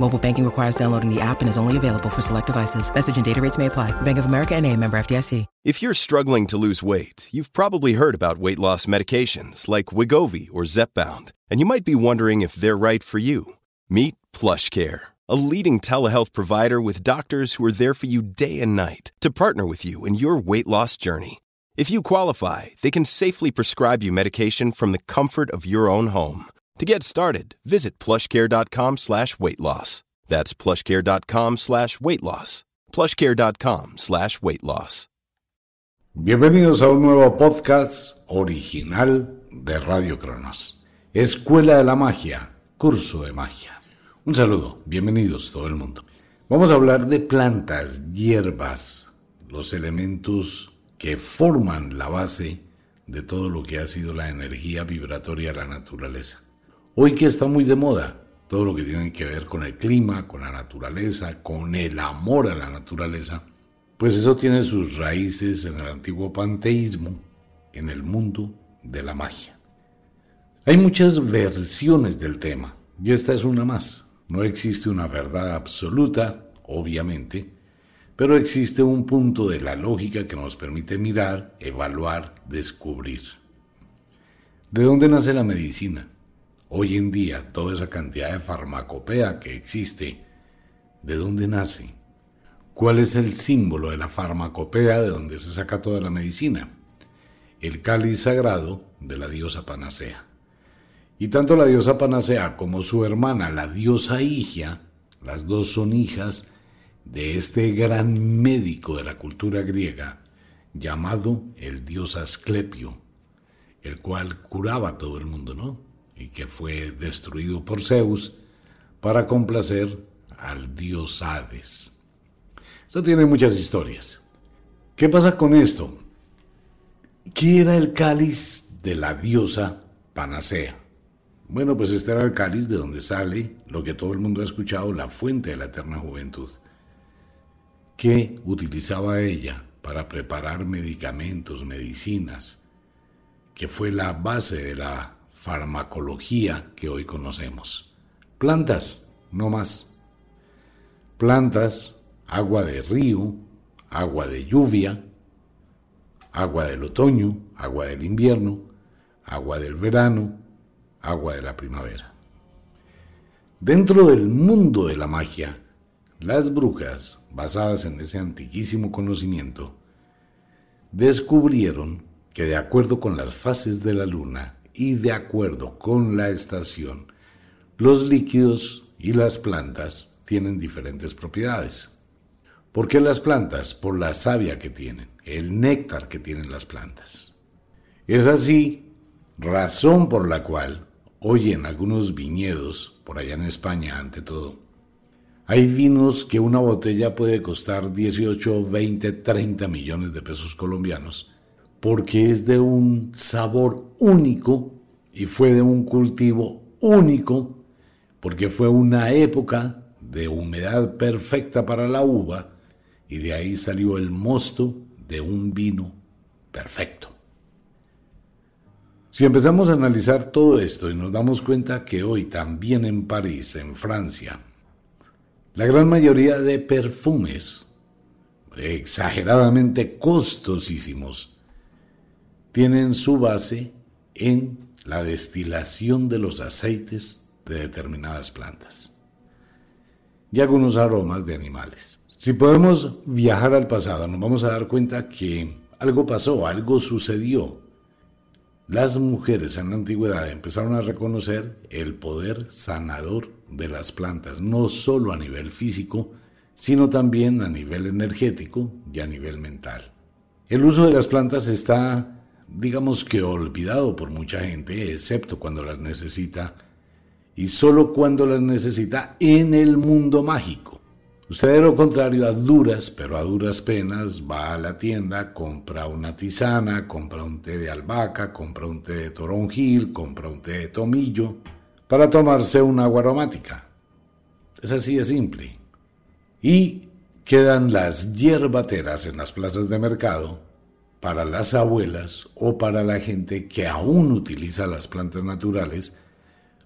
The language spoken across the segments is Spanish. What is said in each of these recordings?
Mobile banking requires downloading the app and is only available for select devices. Message and data rates may apply. Bank of America and a member FDIC. If you're struggling to lose weight, you've probably heard about weight loss medications like Wigovi or Zepbound, and you might be wondering if they're right for you. Meet PlushCare, a leading telehealth provider with doctors who are there for you day and night to partner with you in your weight loss journey. If you qualify, they can safely prescribe you medication from the comfort of your own home. To get started, visit plushcare.com slash weight loss. That's plushcare.com slash weight loss. plushcare.com slash weight loss. Bienvenidos a un nuevo podcast original de Radio Cronos. Escuela de la Magia, curso de magia. Un saludo, bienvenidos todo el mundo. Vamos a hablar de plantas, hierbas, los elementos que forman la base de todo lo que ha sido la energía vibratoria de la naturaleza. Hoy que está muy de moda, todo lo que tiene que ver con el clima, con la naturaleza, con el amor a la naturaleza, pues eso tiene sus raíces en el antiguo panteísmo, en el mundo de la magia. Hay muchas versiones del tema, y esta es una más. No existe una verdad absoluta, obviamente, pero existe un punto de la lógica que nos permite mirar, evaluar, descubrir. ¿De dónde nace la medicina? Hoy en día, toda esa cantidad de farmacopea que existe, ¿de dónde nace? ¿Cuál es el símbolo de la farmacopea de donde se saca toda la medicina? El cáliz sagrado de la diosa Panacea. Y tanto la diosa Panacea como su hermana, la diosa Higia, las dos son hijas de este gran médico de la cultura griega llamado el dios Asclepio, el cual curaba a todo el mundo, ¿no? Y que fue destruido por Zeus para complacer al dios Hades. Esto tiene muchas historias. ¿Qué pasa con esto? ¿Qué era el cáliz de la diosa Panacea? Bueno, pues este era el cáliz de donde sale lo que todo el mundo ha escuchado, la fuente de la eterna juventud. ¿Qué utilizaba ella para preparar medicamentos, medicinas? Que fue la base de la farmacología que hoy conocemos. Plantas, no más. Plantas, agua de río, agua de lluvia, agua del otoño, agua del invierno, agua del verano, agua de la primavera. Dentro del mundo de la magia, las brujas, basadas en ese antiquísimo conocimiento, descubrieron que de acuerdo con las fases de la luna y de acuerdo con la estación, los líquidos y las plantas tienen diferentes propiedades. ¿Por qué las plantas? Por la savia que tienen, el néctar que tienen las plantas. Es así, razón por la cual hoy en algunos viñedos, por allá en España ante todo, hay vinos que una botella puede costar 18, 20, 30 millones de pesos colombianos porque es de un sabor único y fue de un cultivo único, porque fue una época de humedad perfecta para la uva y de ahí salió el mosto de un vino Perfecto. Si empezamos a analizar todo esto y nos damos cuenta que hoy también en París, en Francia, la gran mayoría de perfumes exageradamente costosísimos tienen su base en la destilación de los aceites de determinadas plantas y algunos aromas de animales. Si podemos viajar al pasado, nos vamos a dar cuenta que algo pasó, algo sucedió. Las mujeres en la antigüedad empezaron a reconocer el poder sanador de las plantas, no solo a nivel físico, sino también a nivel energético y a nivel mental. El uso de las plantas está digamos que olvidado por mucha gente, excepto cuando las necesita, y solo cuando las necesita en el mundo mágico. Usted de lo contrario, a duras, pero a duras penas, va a la tienda, compra una tisana, compra un té de albahaca, compra un té de toronjil, compra un té de tomillo, para tomarse una agua aromática. Es así de simple. Y quedan las hierbateras en las plazas de mercado para las abuelas o para la gente que aún utiliza las plantas naturales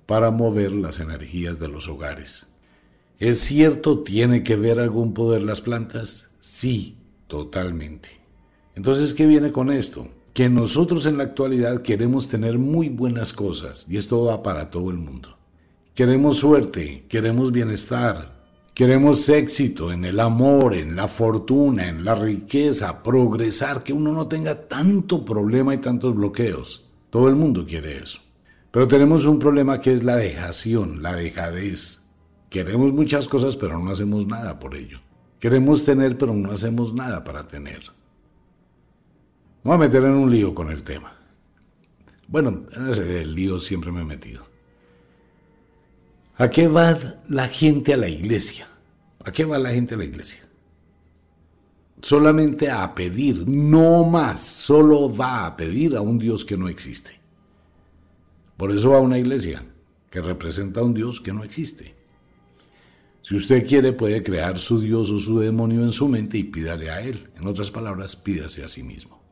para mover las energías de los hogares. ¿Es cierto, tiene que ver algún poder las plantas? Sí, totalmente. Entonces, ¿qué viene con esto? Que nosotros en la actualidad queremos tener muy buenas cosas y esto va para todo el mundo. Queremos suerte, queremos bienestar, Queremos éxito en el amor, en la fortuna, en la riqueza, progresar, que uno no tenga tanto problema y tantos bloqueos. Todo el mundo quiere eso. Pero tenemos un problema que es la dejación, la dejadez. Queremos muchas cosas, pero no hacemos nada por ello. Queremos tener, pero no hacemos nada para tener. Me voy a meter en un lío con el tema. Bueno, en ese lío siempre me he metido. ¿A qué va la gente a la iglesia? ¿A qué va la gente a la iglesia? Solamente a pedir, no más, solo va a pedir a un Dios que no existe. Por eso va a una iglesia que representa a un Dios que no existe. Si usted quiere, puede crear su Dios o su demonio en su mente y pídale a él. En otras palabras, pídase a sí mismo.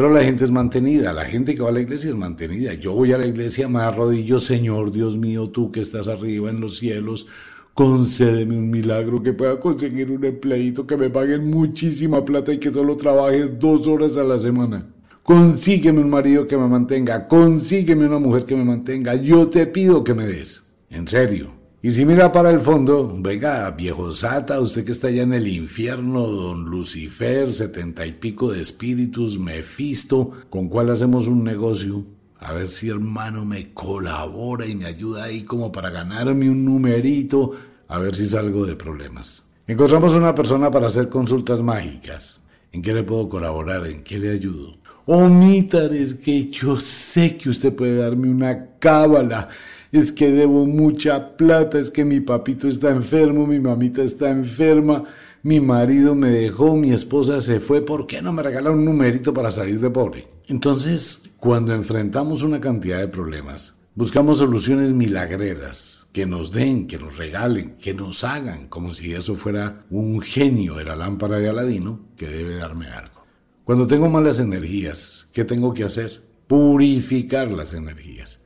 Pero la gente es mantenida, la gente que va a la iglesia es mantenida. Yo voy a la iglesia, me arrodillo, Señor Dios mío, tú que estás arriba en los cielos, concédeme un milagro que pueda conseguir un empleito, que me paguen muchísima plata y que solo trabaje dos horas a la semana. Consígueme un marido que me mantenga, consígueme una mujer que me mantenga, yo te pido que me des. En serio. Y si mira para el fondo, venga, viejo Sata, usted que está allá en el infierno, don Lucifer, setenta y pico de espíritus, Mefisto, ¿con cuál hacemos un negocio? A ver si hermano me colabora y me ayuda ahí como para ganarme un numerito, a ver si salgo de problemas. Encontramos una persona para hacer consultas mágicas. ¿En qué le puedo colaborar? ¿En qué le ayudo? Omitar, es que yo sé que usted puede darme una cábala es que debo mucha plata, es que mi papito está enfermo, mi mamita está enferma, mi marido me dejó, mi esposa se fue, ¿por qué no me regala un numerito para salir de pobre? Entonces, cuando enfrentamos una cantidad de problemas, buscamos soluciones milagreras que nos den, que nos regalen, que nos hagan, como si eso fuera un genio de la lámpara de Aladino que debe darme algo. Cuando tengo malas energías, ¿qué tengo que hacer? Purificar las energías.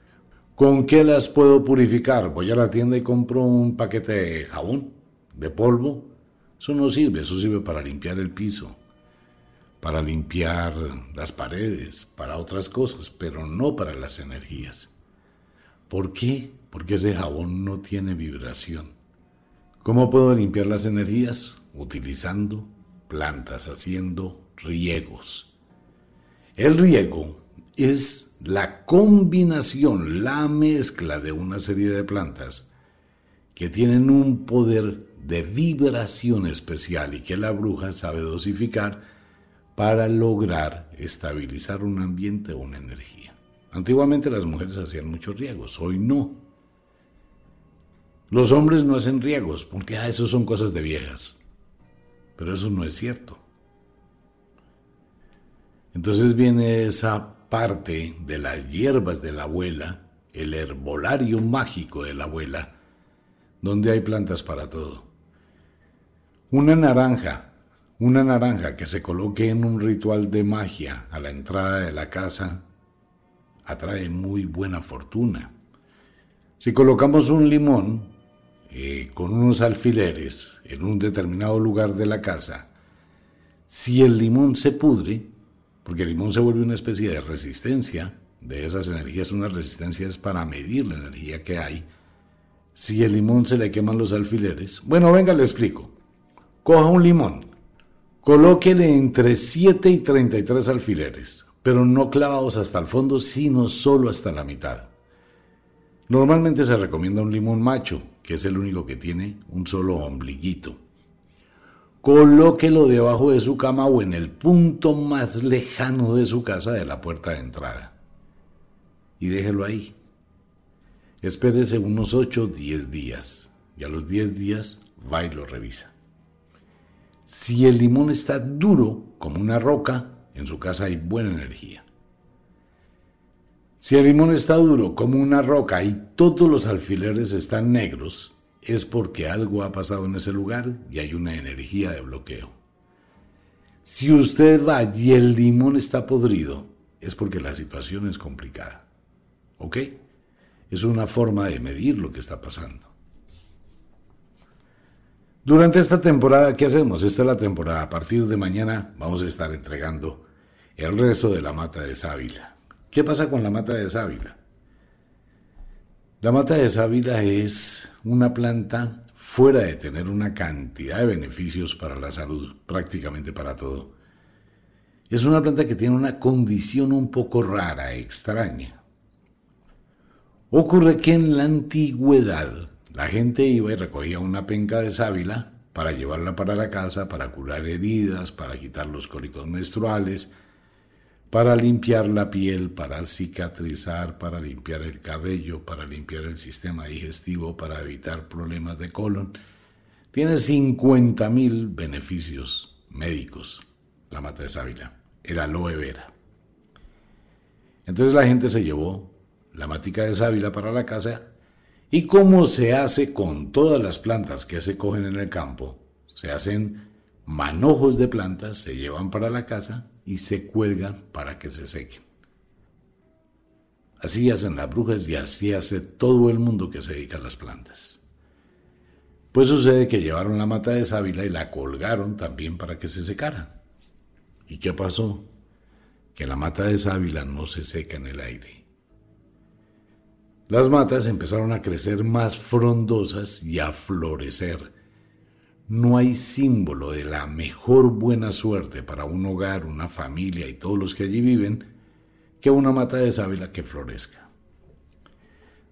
¿Con qué las puedo purificar? Voy a la tienda y compro un paquete de jabón, de polvo. Eso no sirve, eso sirve para limpiar el piso, para limpiar las paredes, para otras cosas, pero no para las energías. ¿Por qué? Porque ese jabón no tiene vibración. ¿Cómo puedo limpiar las energías? Utilizando plantas, haciendo riegos. El riego es la combinación, la mezcla de una serie de plantas que tienen un poder de vibración especial y que la bruja sabe dosificar para lograr estabilizar un ambiente o una energía. Antiguamente las mujeres hacían muchos riegos, hoy no. Los hombres no hacen riegos porque ah, eso son cosas de viejas. Pero eso no es cierto. Entonces viene esa parte de las hierbas de la abuela, el herbolario mágico de la abuela, donde hay plantas para todo. Una naranja, Una naranja que se coloque en un ritual de magia a la entrada de la casa atrae muy buena fortuna. Si colocamos un limón eh, con unos alfileres en un determinado lugar de la casa, si el limón se pudre, porque el limón se vuelve una especie de resistencia de esas energías, una resistencia es para medir la energía que hay, si el limón se le queman los alfileres, bueno, venga, le explico. Coja un limón, colóquele entre 7 y 33 alfileres, pero no clavados hasta el fondo, sino solo hasta la mitad. Normalmente se recomienda un limón macho, que es el único que tiene un solo ombliguito. Colóquelo debajo de su cama o en el punto más lejano de su casa de la puerta de entrada. Y déjelo ahí. Espérese unos 8 o 10 días. Y a los 10 días va y lo revisa. Si el limón está duro como una roca, en su casa hay buena energía. Si el limón está duro como una roca y todos los alfileres están negros, es porque algo ha pasado en ese lugar y hay una energía de bloqueo. Si usted va y el limón está podrido, es porque la situación es complicada. ¿Ok? Es una forma de medir lo que está pasando. Durante esta temporada, ¿qué hacemos? Esta es la temporada. A partir de mañana vamos a estar entregando el resto de la mata de sábila. ¿Qué pasa con la mata de sábila? La mata de sábila es una planta fuera de tener una cantidad de beneficios para la salud, prácticamente para todo. Es una planta que tiene una condición un poco rara, extraña. Ocurre que en la antigüedad la gente iba y recogía una penca de sábila para llevarla para la casa, para curar heridas, para quitar los cólicos menstruales, para limpiar la piel, para cicatrizar, para limpiar el cabello, para limpiar el sistema digestivo, para evitar problemas de colon. Tiene 50.000 beneficios médicos la mata de sábila, el aloe vera. Entonces la gente se llevó la matica de sábila para la casa y como se hace con todas las plantas que se cogen en el campo, se hacen manojos de plantas, se llevan para la casa y se cuelgan para que se sequen. Así hacen las brujas y así hace todo el mundo que se dedica a las plantas. Pues sucede que llevaron la mata de sábila y la colgaron también para que se secara. ¿Y qué pasó? Que la mata de sábila no se seca en el aire. Las matas empezaron a crecer más frondosas y a florecer no hay símbolo de la mejor buena suerte para un hogar, una familia y todos los que allí viven que una mata de sábila que florezca.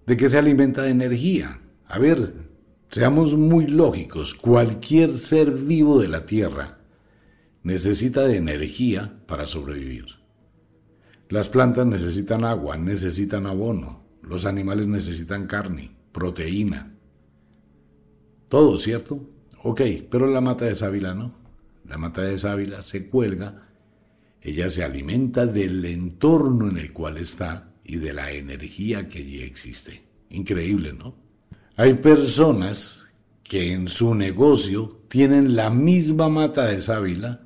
¿De qué se alimenta de energía? A ver, seamos muy lógicos, cualquier ser vivo de la Tierra necesita de energía para sobrevivir. Las plantas necesitan agua, necesitan abono, los animales necesitan carne, proteína, todo, ¿cierto? Ok, pero la mata de sábila no. La mata de sábila se cuelga, ella se alimenta del entorno en el cual está y de la energía que allí existe. Increíble, ¿no? Hay personas que en su negocio tienen la misma mata de sábila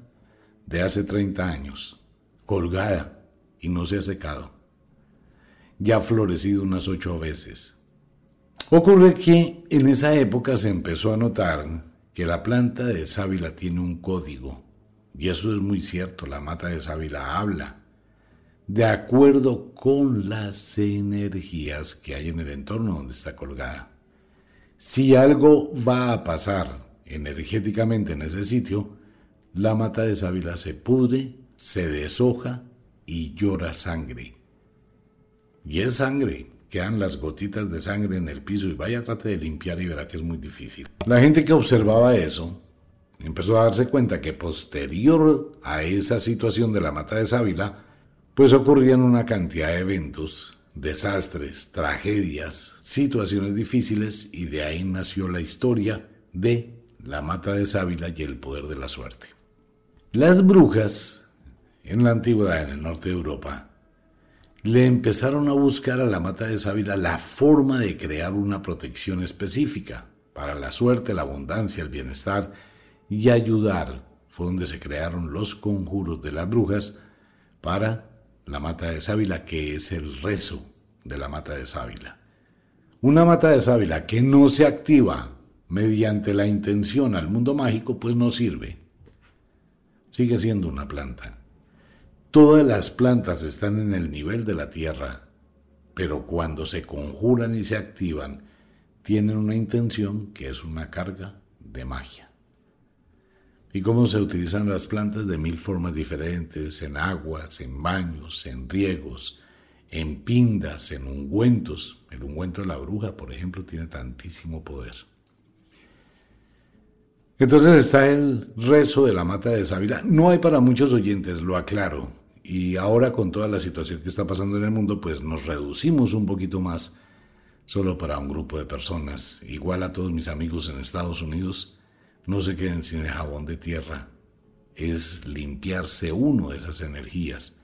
de hace 30 años, colgada y no se ha secado. Ya ha florecido unas ocho veces. Ocurre que en esa época se empezó a notar que la planta de sábila tiene un código, y eso es muy cierto, la mata de sábila habla, de acuerdo con las energías que hay en el entorno donde está colgada. Si algo va a pasar energéticamente en ese sitio, la mata de sábila se pudre, se deshoja y llora sangre. Y es sangre, quedan las gotitas de sangre en el piso y vaya trate de limpiar y verá que es muy difícil. La gente que observaba eso empezó a darse cuenta que posterior a esa situación de la mata de sábila, pues ocurrían una cantidad de eventos, desastres, tragedias, situaciones difíciles y de ahí nació la historia de la mata de sábila y el poder de la suerte. Las brujas en la antigüedad en el norte de Europa le empezaron a buscar a la mata de sábila la forma de crear una protección específica para la suerte, la abundancia, el bienestar y ayudar fue donde se crearon los conjuros de las brujas para la mata de sábila, que es el rezo de la mata de sábila. Una mata de sábila que no se activa mediante la intención al mundo mágico, pues no sirve. Sigue siendo una planta. Todas las plantas están en el nivel de la tierra, pero cuando se conjuran y se activan, tienen una intención que es una carga de magia. Y cómo se utilizan las plantas de mil formas diferentes, en aguas, en baños, en riegos, en pindas, en ungüentos. El ungüento de la bruja, por ejemplo, tiene tantísimo poder. Entonces está el rezo de la mata de sábila. No hay para muchos oyentes, lo aclaro. Y ahora con toda la situación que está pasando en el mundo, pues nos reducimos un poquito más solo para un grupo de personas. Igual a todos mis amigos en Estados Unidos, no se queden sin el jabón de tierra. Es limpiarse uno de esas energías.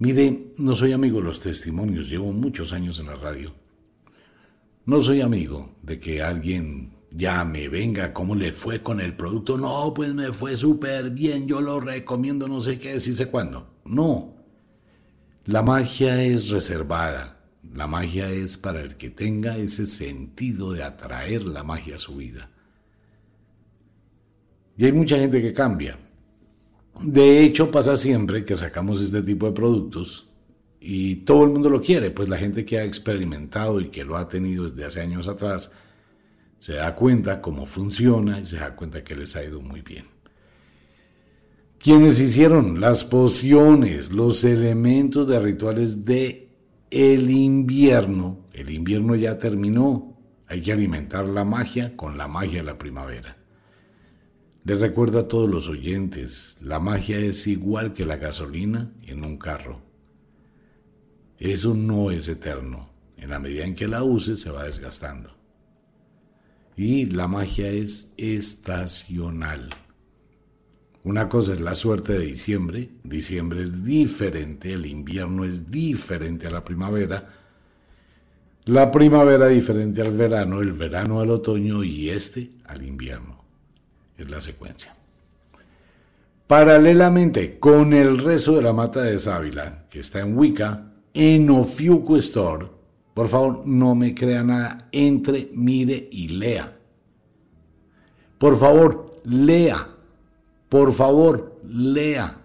Mire, no soy amigo de los testimonios, llevo muchos años en la radio. No soy amigo de que alguien llame, venga, ¿cómo le fue con el producto? No, pues me fue súper bien, yo lo recomiendo, no sé qué, si sé cuándo. No. La magia es reservada. La magia es para el que tenga ese sentido de atraer la magia a su vida. Y hay mucha gente que cambia. De hecho, pasa siempre que sacamos este tipo de productos y todo el mundo lo quiere, pues la gente que ha experimentado y que lo ha tenido desde hace años atrás se da cuenta cómo funciona y se da cuenta que les ha ido muy bien. Quienes hicieron las pociones, los elementos de rituales de el invierno, el invierno ya terminó, hay que alimentar la magia con la magia de la primavera. Les recuerdo a todos los oyentes, la magia es igual que la gasolina en un carro. Eso no es eterno. En la medida en que la use se va desgastando. Y la magia es estacional. Una cosa es la suerte de diciembre. Diciembre es diferente, el invierno es diferente a la primavera. La primavera diferente al verano, el verano al otoño y este al invierno es la secuencia. Paralelamente con el rezo de la mata de sábila, que está en Wicca, en Ofiuco Store, por favor no me crea nada, entre, mire y lea. Por favor, lea. Por favor, lea.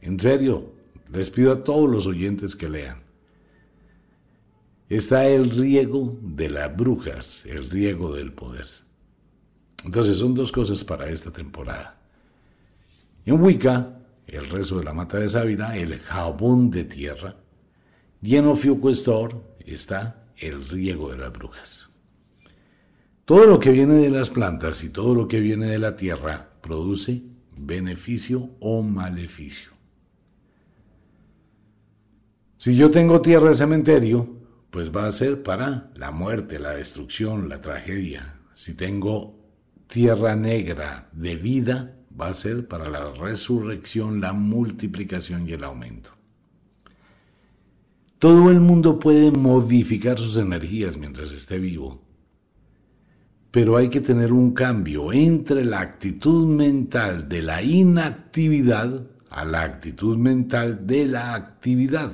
En serio, les pido a todos los oyentes que lean. Está el riego de las brujas, el riego del poder. Entonces son dos cosas para esta temporada. En Wicca, el rezo de la mata de sábila, el jabón de tierra, y en está el riego de las brujas. Todo lo que viene de las plantas y todo lo que viene de la tierra produce beneficio o maleficio. Si yo tengo tierra de cementerio, pues va a ser para la muerte, la destrucción, la tragedia. Si tengo tierra negra de vida va a ser para la resurrección, la multiplicación y el aumento. Todo el mundo puede modificar sus energías mientras esté vivo, pero hay que tener un cambio entre la actitud mental de la inactividad a la actitud mental de la actividad.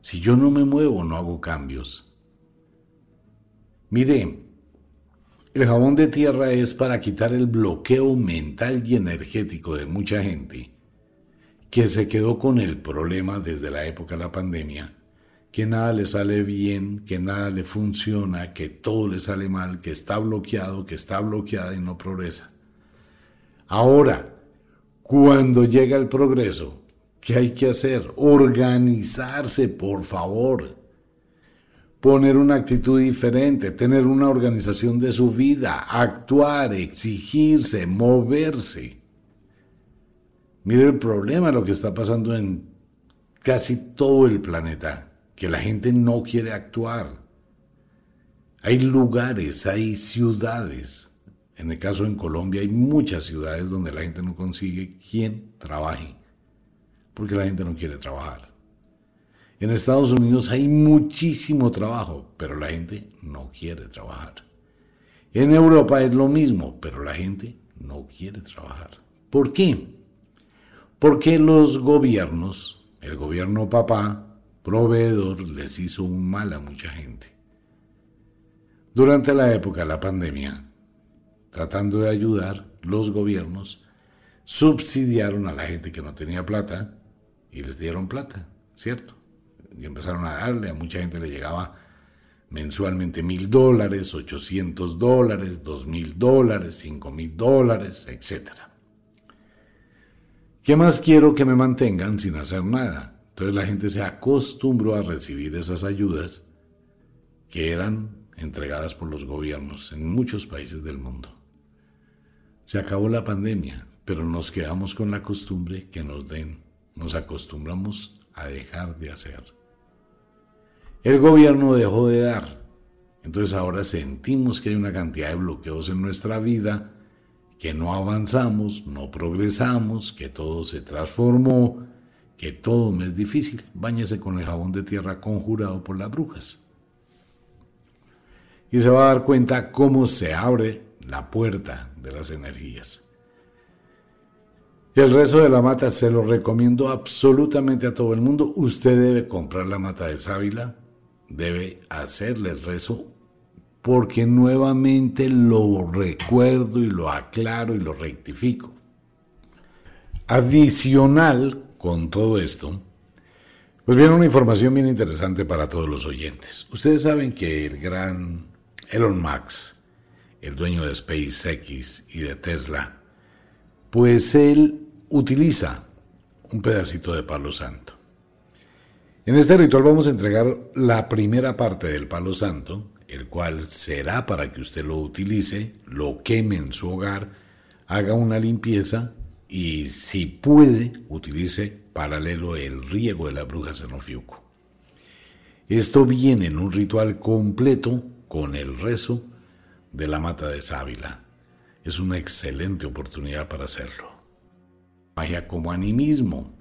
Si yo no me muevo, no hago cambios. Mire, el jabón de tierra es para quitar el bloqueo mental y energético de mucha gente que se quedó con el problema desde la época de la pandemia, que nada le sale bien, que nada le funciona, que todo le sale mal, que está bloqueado, que está bloqueada y no progresa. Ahora, cuando llega el progreso, ¿qué hay que hacer? Organizarse, por favor poner una actitud diferente, tener una organización de su vida, actuar, exigirse, moverse. Mire el problema, lo que está pasando en casi todo el planeta, que la gente no quiere actuar. Hay lugares, hay ciudades. En el caso en Colombia hay muchas ciudades donde la gente no consigue quien trabaje, porque la gente no quiere trabajar. En Estados Unidos hay muchísimo trabajo, pero la gente no quiere trabajar. En Europa es lo mismo, pero la gente no quiere trabajar. ¿Por qué? Porque los gobiernos, el gobierno papá, proveedor, les hizo un mal a mucha gente. Durante la época de la pandemia, tratando de ayudar, los gobiernos subsidiaron a la gente que no tenía plata y les dieron plata, ¿cierto? Y empezaron a darle, a mucha gente le llegaba mensualmente mil dólares, ochocientos dólares, dos mil dólares, cinco mil dólares, etc. ¿Qué más quiero que me mantengan sin hacer nada? Entonces la gente se acostumbró a recibir esas ayudas que eran entregadas por los gobiernos en muchos países del mundo. Se acabó la pandemia, pero nos quedamos con la costumbre que nos den. Nos acostumbramos a dejar de hacer. El gobierno dejó de dar. Entonces ahora sentimos que hay una cantidad de bloqueos en nuestra vida, que no avanzamos, no progresamos, que todo se transformó, que todo me es difícil. Báñese con el jabón de tierra conjurado por las brujas. Y se va a dar cuenta cómo se abre la puerta de las energías. El rezo de la mata se lo recomiendo absolutamente a todo el mundo. Usted debe comprar la mata de sábila, debe hacerle el rezo, porque nuevamente lo recuerdo y lo aclaro y lo rectifico. Adicional con todo esto, pues viene una información bien interesante para todos los oyentes. Ustedes saben que el gran Elon Musk, el dueño de SpaceX y de Tesla, pues él utiliza un pedacito de palo santo. En este ritual vamos a entregar la primera parte del palo santo, el cual será para que usted lo utilice, lo queme en su hogar, haga una limpieza y si puede, utilice paralelo el riego de la bruja Xenofiuco. Esto viene en un ritual completo con el rezo de la mata de sábila. Es una excelente oportunidad para hacerlo. Magia como animismo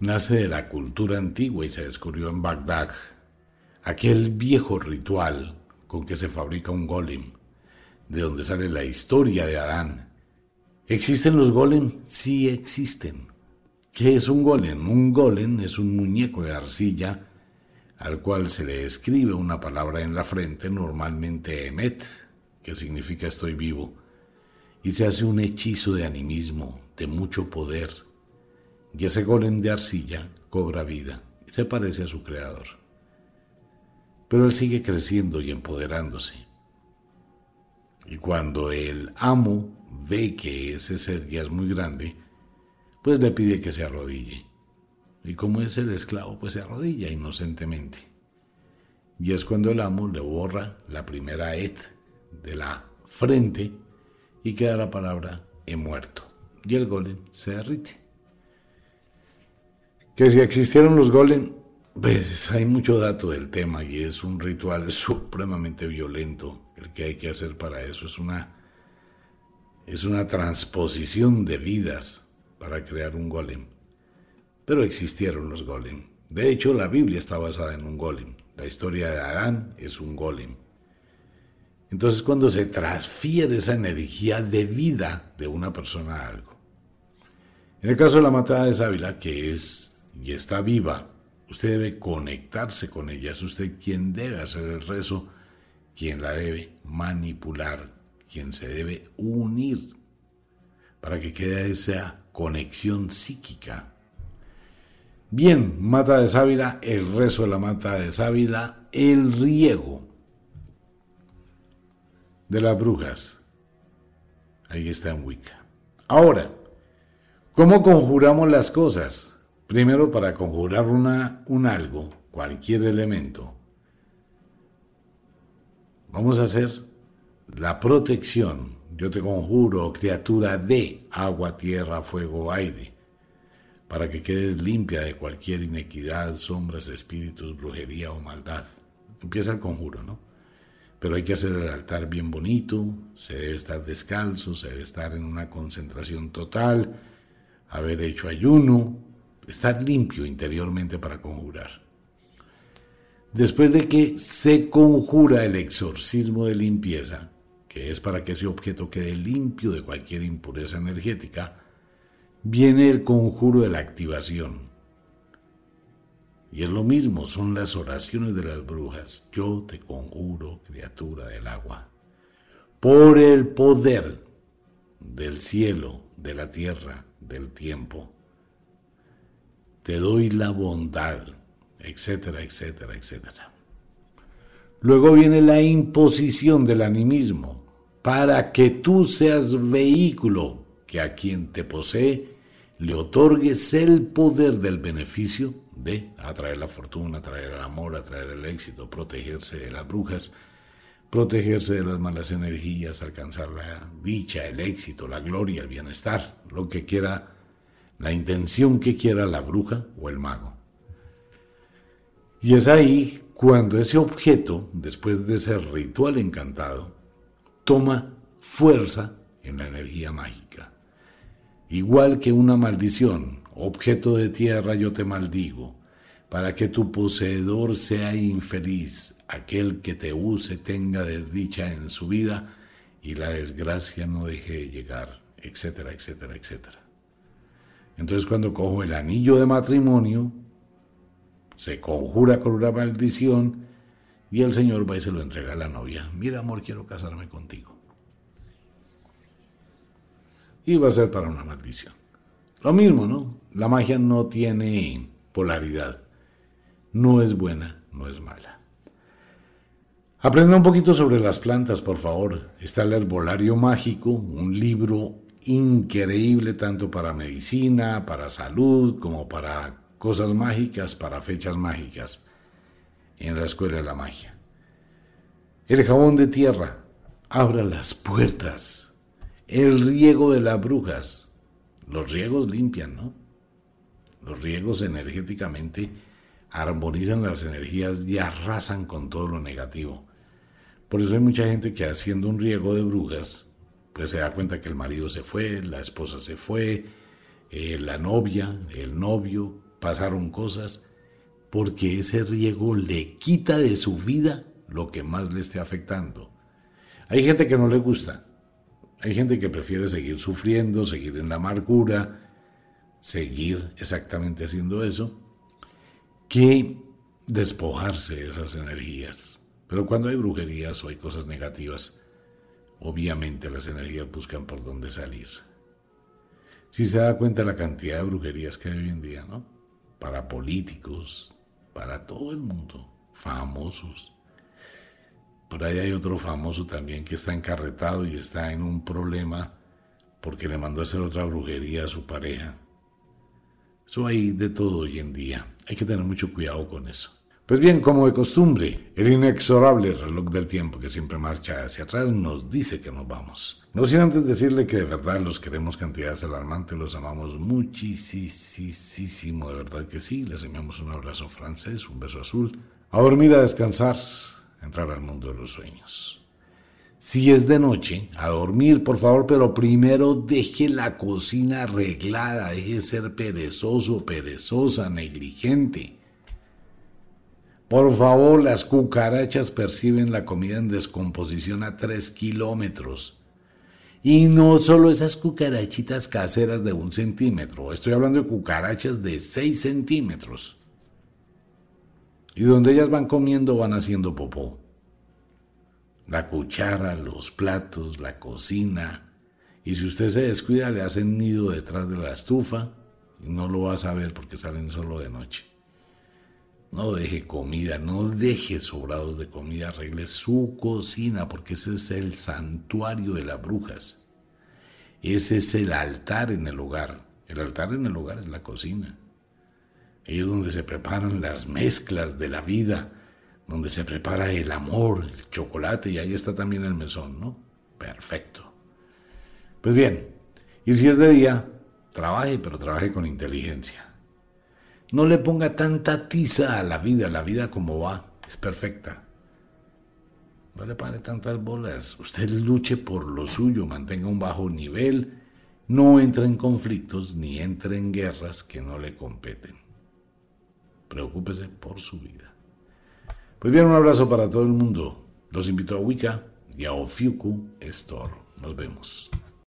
nace de la cultura antigua y se descubrió en Bagdad. Aquel viejo ritual con que se fabrica un golem, de donde sale la historia de Adán. ¿Existen los golem? Sí existen. ¿Qué es un golem? Un golem es un muñeco de arcilla al cual se le escribe una palabra en la frente, normalmente emet, que significa estoy vivo, y se hace un hechizo de animismo, de mucho poder, y ese golem de arcilla cobra vida se parece a su creador. Pero él sigue creciendo y empoderándose. Y cuando el amo ve que ese ser ya es muy grande, pues le pide que se arrodille. Y como es el esclavo, pues se arrodilla inocentemente. Y es cuando el amo le borra la primera et de la frente y queda la palabra he muerto. Y el golem se derrite. Que si existieron los golem, pues hay mucho dato del tema y es un ritual supremamente violento el que hay que hacer para eso. Es una, es una transposición de vidas para crear un golem pero existieron los golem. De hecho, la Biblia está basada en un golem. La historia de Adán es un golem. Entonces, cuando se transfiere esa energía de vida de una persona a algo. En el caso de la matada de Sábila, que es y está viva, usted debe conectarse con ella. Es usted quien debe hacer el rezo, quien la debe manipular, quien se debe unir para que quede esa conexión psíquica Bien, mata de sábila, el rezo de la mata de sábila, el riego de las brujas. Ahí está en Wicca. Ahora, ¿cómo conjuramos las cosas? Primero, para conjurar una, un algo, cualquier elemento, vamos a hacer la protección. Yo te conjuro, criatura de agua, tierra, fuego, aire para que quedes limpia de cualquier inequidad, sombras, espíritus, brujería o maldad. Empieza el conjuro, ¿no? Pero hay que hacer el altar bien bonito, se debe estar descalzo, se debe estar en una concentración total, haber hecho ayuno, estar limpio interiormente para conjurar. Después de que se conjura el exorcismo de limpieza, que es para que ese objeto quede limpio de cualquier impureza energética, viene el conjuro de la activación. Y es lo mismo, son las oraciones de las brujas. Yo te conjuro, criatura del agua, por el poder del cielo, de la tierra, del tiempo. Te doy la bondad, etcétera, etcétera, etcétera. Luego viene la imposición del animismo para que tú seas vehículo que a quien te posee le otorgues el poder del beneficio de atraer la fortuna, atraer el amor, atraer el éxito, protegerse de las brujas, protegerse de las malas energías, alcanzar la dicha, el éxito, la gloria, el bienestar, lo que quiera, la intención que quiera la bruja o el mago. Y es ahí cuando ese objeto, después de ser ritual encantado, toma fuerza en la energía mágica. Igual que una maldición, objeto de tierra yo te maldigo, para que tu poseedor sea infeliz, aquel que te use tenga desdicha en su vida y la desgracia no deje de llegar, etcétera, etcétera, etcétera. Entonces cuando cojo el anillo de matrimonio, se conjura con una maldición y el Señor va y se lo entrega a la novia. Mira, amor, quiero casarme contigo. Y va a ser para una maldición. Lo mismo, ¿no? La magia no tiene polaridad. No es buena, no es mala. Aprenda un poquito sobre las plantas, por favor. Está el Herbolario Mágico, un libro increíble tanto para medicina, para salud, como para cosas mágicas, para fechas mágicas en la Escuela de la Magia. El jabón de tierra, abra las puertas. El riego de las brujas, los riegos limpian, ¿no? Los riegos energéticamente armonizan las energías y arrasan con todo lo negativo. Por eso hay mucha gente que haciendo un riego de brujas, pues se da cuenta que el marido se fue, la esposa se fue, eh, la novia, el novio, pasaron cosas, porque ese riego le quita de su vida lo que más le esté afectando. Hay gente que no le gusta, hay gente que prefiere seguir sufriendo, seguir en la amargura, seguir exactamente haciendo eso, que despojarse de esas energías. Pero cuando hay brujerías o hay cosas negativas, obviamente las energías buscan por dónde salir. Si se da cuenta la cantidad de brujerías que hay hoy en día, ¿no? Para políticos, para todo el mundo, famosos, por ahí hay otro famoso también que está encarretado y está en un problema porque le mandó a hacer otra brujería a su pareja. Eso hay de todo hoy en día. Hay que tener mucho cuidado con eso. Pues bien, como de costumbre, el inexorable reloj del tiempo que siempre marcha hacia atrás nos dice que nos vamos. No sin antes decirle que de verdad los queremos cantidades alarmantes, los amamos muchísimo, de verdad que sí. Les enviamos un abrazo francés, un beso azul. A dormir, a descansar entrar al mundo de los sueños. Si es de noche, a dormir, por favor, pero primero deje la cocina arreglada, deje de ser perezoso, perezosa, negligente. Por favor, las cucarachas perciben la comida en descomposición a tres kilómetros. Y no solo esas cucarachitas caseras de un centímetro, estoy hablando de cucarachas de seis centímetros. Y donde ellas van comiendo van haciendo popó. La cuchara, los platos, la cocina. Y si usted se descuida, le hacen nido detrás de la estufa y no lo va a saber porque salen solo de noche. No deje comida, no deje sobrados de comida, arregle su cocina porque ese es el santuario de las brujas. Ese es el altar en el hogar. El altar en el hogar es la cocina. Ahí es donde se preparan las mezclas de la vida, donde se prepara el amor, el chocolate, y ahí está también el mesón, ¿no? Perfecto. Pues bien, y si es de día, trabaje, pero trabaje con inteligencia. No le ponga tanta tiza a la vida, la vida como va, es perfecta. No le pare tantas bolas, usted luche por lo suyo, mantenga un bajo nivel, no entre en conflictos ni entre en guerras que no le competen. Preocúpese por su vida. Pues bien, un abrazo para todo el mundo. Los invito a Wicca y a Ofiuku Store. Nos vemos.